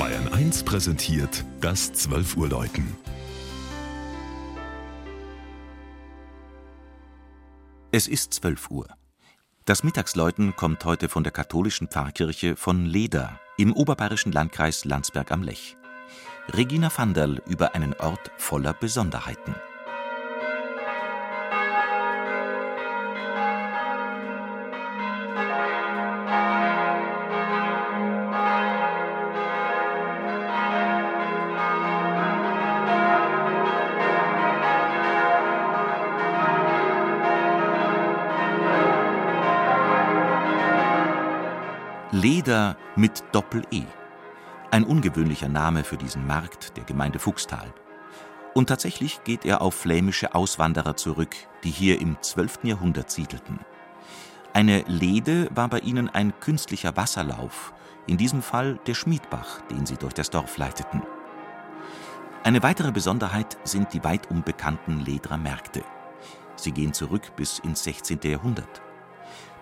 Bayern 1 präsentiert das 12 Uhr Läuten. Es ist 12 Uhr. Das Mittagsläuten kommt heute von der katholischen Pfarrkirche von Leder im oberbayerischen Landkreis Landsberg am Lech. Regina Vanderl über einen Ort voller Besonderheiten. Leder mit Doppel-E. Ein ungewöhnlicher Name für diesen Markt der Gemeinde Fuchstal. Und tatsächlich geht er auf flämische Auswanderer zurück, die hier im 12. Jahrhundert siedelten. Eine Lede war bei ihnen ein künstlicher Wasserlauf, in diesem Fall der Schmiedbach, den sie durch das Dorf leiteten. Eine weitere Besonderheit sind die weit unbekannten Lederer Märkte. Sie gehen zurück bis ins 16. Jahrhundert.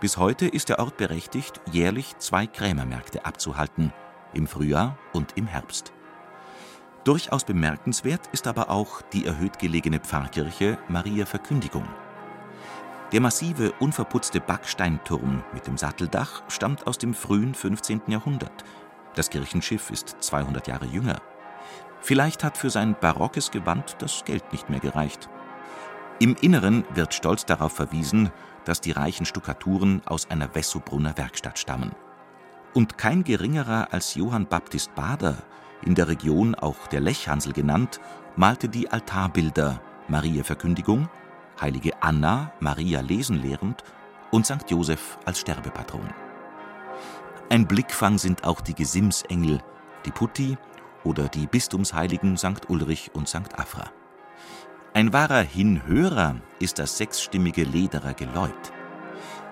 Bis heute ist der Ort berechtigt, jährlich zwei Krämermärkte abzuhalten, im Frühjahr und im Herbst. Durchaus bemerkenswert ist aber auch die erhöht gelegene Pfarrkirche Maria Verkündigung. Der massive, unverputzte Backsteinturm mit dem Satteldach stammt aus dem frühen 15. Jahrhundert. Das Kirchenschiff ist 200 Jahre jünger. Vielleicht hat für sein barockes Gewand das Geld nicht mehr gereicht. Im Inneren wird stolz darauf verwiesen, dass die reichen Stuckaturen aus einer Wessobrunner Werkstatt stammen. Und kein geringerer als Johann Baptist Bader, in der Region auch der Lechhansel genannt, malte die Altarbilder Maria Verkündigung, heilige Anna, Maria lesen lehrend und St. Joseph als Sterbepatron. Ein Blickfang sind auch die Gesimsengel, die Putti oder die Bistumsheiligen St. Ulrich und St. Afra. Ein wahrer Hinhörer ist das sechsstimmige Lederer Geläut.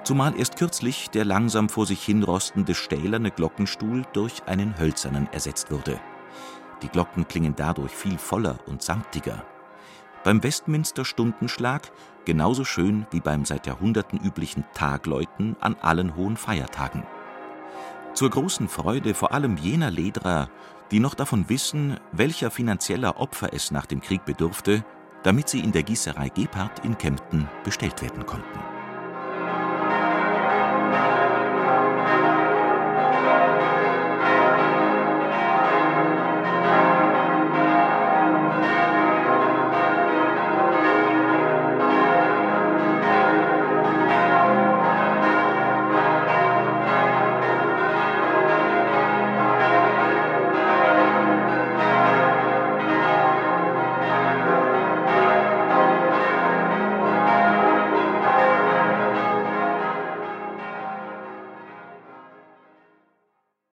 Zumal erst kürzlich der langsam vor sich hinrostende stählerne Glockenstuhl durch einen hölzernen ersetzt wurde. Die Glocken klingen dadurch viel voller und samtiger. Beim Westminster Stundenschlag genauso schön wie beim seit Jahrhunderten üblichen Tagläuten an allen hohen Feiertagen. Zur großen Freude vor allem jener Lederer, die noch davon wissen, welcher finanzieller Opfer es nach dem Krieg bedurfte, damit sie in der Gießerei Gebhardt in Kempten bestellt werden konnten